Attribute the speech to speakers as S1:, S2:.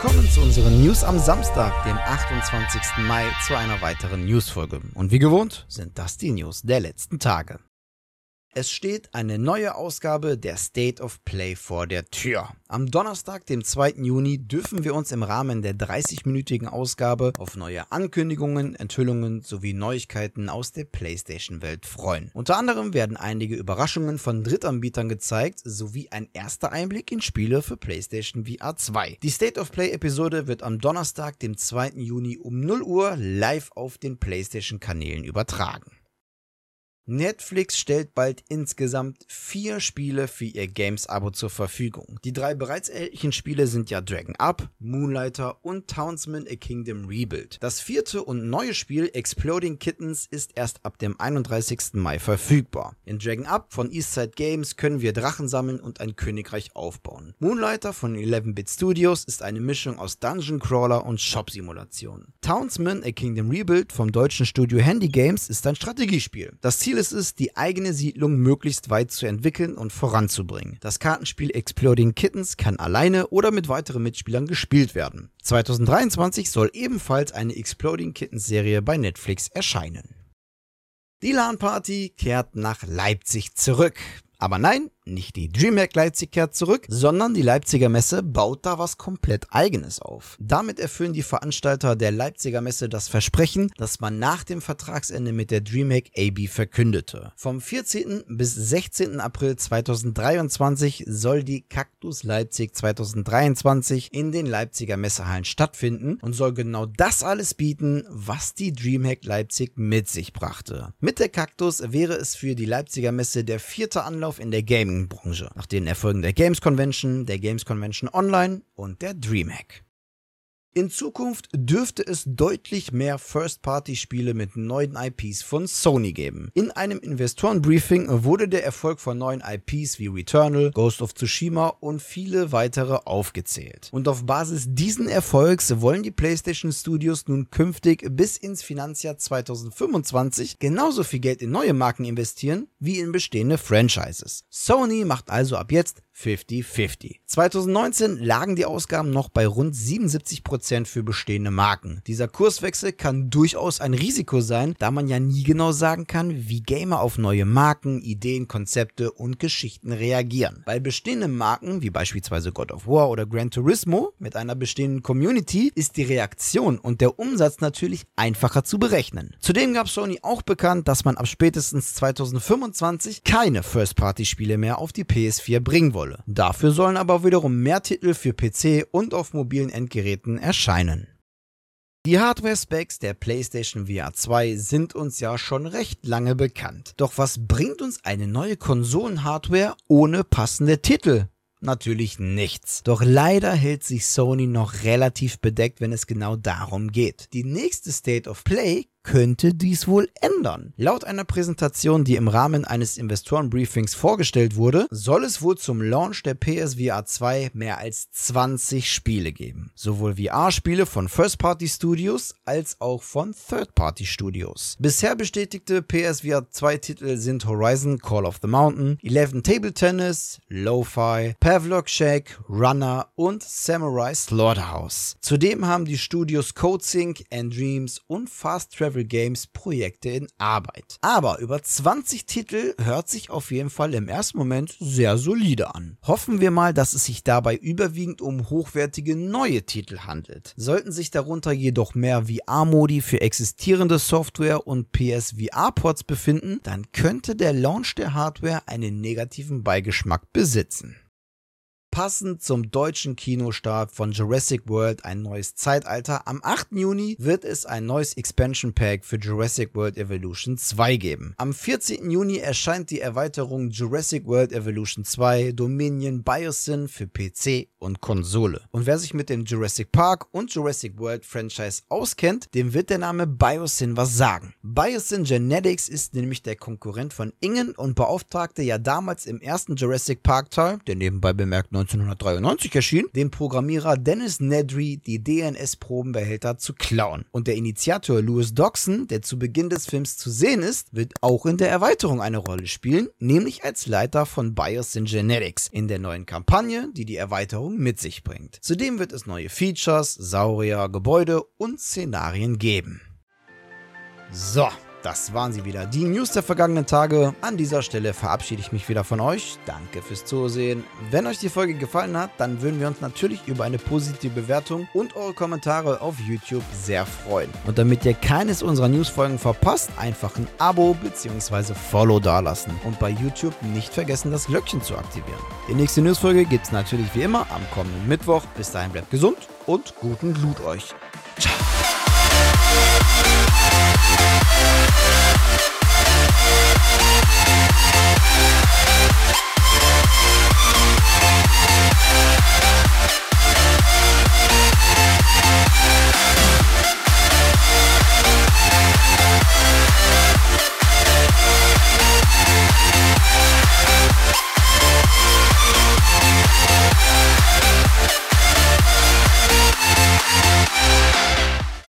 S1: Willkommen zu unseren News am Samstag, dem 28. Mai, zu einer weiteren Newsfolge. Und wie gewohnt sind das die News der letzten Tage. Es steht eine neue Ausgabe der State of Play vor der Tür. Am Donnerstag, dem 2. Juni, dürfen wir uns im Rahmen der 30-minütigen Ausgabe auf neue Ankündigungen, Enthüllungen sowie Neuigkeiten aus der PlayStation-Welt freuen. Unter anderem werden einige Überraschungen von Drittanbietern gezeigt, sowie ein erster Einblick in Spiele für PlayStation VR 2. Die State of Play-Episode wird am Donnerstag, dem 2. Juni um 0 Uhr live auf den PlayStation-Kanälen übertragen. Netflix stellt bald insgesamt vier Spiele für ihr Games-Abo zur Verfügung. Die drei bereits erhältlichen Spiele sind ja Dragon Up, Moonlighter und Townsman A Kingdom Rebuild. Das vierte und neue Spiel Exploding Kittens ist erst ab dem 31. Mai verfügbar. In Dragon Up von Eastside Games können wir Drachen sammeln und ein Königreich aufbauen. Moonlighter von 11-Bit Studios ist eine Mischung aus Dungeon Crawler und Shop-Simulation. Townsman A Kingdom Rebuild vom deutschen Studio Handy Games ist ein Strategiespiel. Das Ziel ist es, die eigene Siedlung möglichst weit zu entwickeln und voranzubringen. Das Kartenspiel Exploding Kittens kann alleine oder mit weiteren Mitspielern gespielt werden. 2023 soll ebenfalls eine Exploding Kittens Serie bei Netflix erscheinen. Die LAN-Party kehrt nach Leipzig zurück. Aber nein, nicht die DreamHack Leipzig kehrt zurück, sondern die Leipziger Messe baut da was komplett eigenes auf. Damit erfüllen die Veranstalter der Leipziger Messe das Versprechen, das man nach dem Vertragsende mit der DreamHack AB verkündete. Vom 14. bis 16. April 2023 soll die Cactus Leipzig 2023 in den Leipziger Messehallen stattfinden und soll genau das alles bieten, was die DreamHack Leipzig mit sich brachte. Mit der Cactus wäre es für die Leipziger Messe der vierte Anlauf in der Gaming Gaming-Branche, nach den Erfolgen der Games Convention, der Games Convention Online und der DreamHack. In Zukunft dürfte es deutlich mehr First-Party-Spiele mit neuen IPs von Sony geben. In einem Investorenbriefing wurde der Erfolg von neuen IPs wie Returnal, Ghost of Tsushima und viele weitere aufgezählt. Und auf Basis diesen Erfolgs wollen die PlayStation Studios nun künftig bis ins Finanzjahr 2025 genauso viel Geld in neue Marken investieren wie in bestehende Franchises. Sony macht also ab jetzt 50-50. 2019 lagen die Ausgaben noch bei rund 77% für bestehende Marken. Dieser Kurswechsel kann durchaus ein Risiko sein, da man ja nie genau sagen kann, wie Gamer auf neue Marken, Ideen, Konzepte und Geschichten reagieren. Bei bestehenden Marken, wie beispielsweise God of War oder Gran Turismo, mit einer bestehenden Community, ist die Reaktion und der Umsatz natürlich einfacher zu berechnen. Zudem gab Sony auch bekannt, dass man ab spätestens 2025 keine First-Party-Spiele mehr auf die PS4 bringen wolle. Konsole. Dafür sollen aber wiederum mehr Titel für PC und auf mobilen Endgeräten erscheinen. Die Hardware-Specs der PlayStation VR 2 sind uns ja schon recht lange bekannt. Doch was bringt uns eine neue Konsolen-Hardware ohne passende Titel? Natürlich nichts. Doch leider hält sich Sony noch relativ bedeckt, wenn es genau darum geht. Die nächste State of Play könnte dies wohl ändern. Laut einer Präsentation, die im Rahmen eines Investorenbriefings vorgestellt wurde, soll es wohl zum Launch der PSVR 2 mehr als 20 Spiele geben. Sowohl VR-Spiele von First-Party-Studios als auch von Third-Party-Studios. Bisher bestätigte PSVR 2 Titel sind Horizon Call of the Mountain, 11 Table Tennis, Lo-Fi, Pavlok Shack, Runner und Samurai Slaughterhouse. Zudem haben die Studios CodeSync, Dreams und Fast Travel Travel Games Projekte in Arbeit. Aber über 20 Titel hört sich auf jeden Fall im ersten Moment sehr solide an. Hoffen wir mal, dass es sich dabei überwiegend um hochwertige neue Titel handelt. Sollten sich darunter jedoch mehr VR-Modi für existierende Software und PSVR-Ports befinden, dann könnte der Launch der Hardware einen negativen Beigeschmack besitzen. Passend zum deutschen Kinostart von Jurassic World ein neues Zeitalter, am 8. Juni wird es ein neues Expansion Pack für Jurassic World Evolution 2 geben. Am 14. Juni erscheint die Erweiterung Jurassic World Evolution 2 Dominion Biosyn für PC und Konsole. Und wer sich mit dem Jurassic Park und Jurassic World Franchise auskennt, dem wird der Name Biosyn was sagen. Biosyn Genetics ist nämlich der Konkurrent von Ingen und beauftragte ja damals im ersten Jurassic Park Teil, der nebenbei bemerkt 1993 erschien, dem Programmierer Dennis Nedry die DNS-Probenbehälter zu klauen. Und der Initiator Louis Doxon, der zu Beginn des Films zu sehen ist, wird auch in der Erweiterung eine Rolle spielen, nämlich als Leiter von BIOS in Genetics in der neuen Kampagne, die die Erweiterung mit sich bringt. Zudem wird es neue Features, Saurier, Gebäude und Szenarien geben. So, das waren sie wieder, die News der vergangenen Tage. An dieser Stelle verabschiede ich mich wieder von euch. Danke fürs Zusehen. Wenn euch die Folge gefallen hat, dann würden wir uns natürlich über eine positive Bewertung und eure Kommentare auf YouTube sehr freuen. Und damit ihr keines unserer Newsfolgen verpasst, einfach ein Abo bzw. Follow dalassen. Und bei YouTube nicht vergessen, das Glöckchen zu aktivieren. Die nächste Newsfolge gibt es natürlich wie immer am kommenden Mittwoch. Bis dahin bleibt gesund und guten Loot euch. Ciao.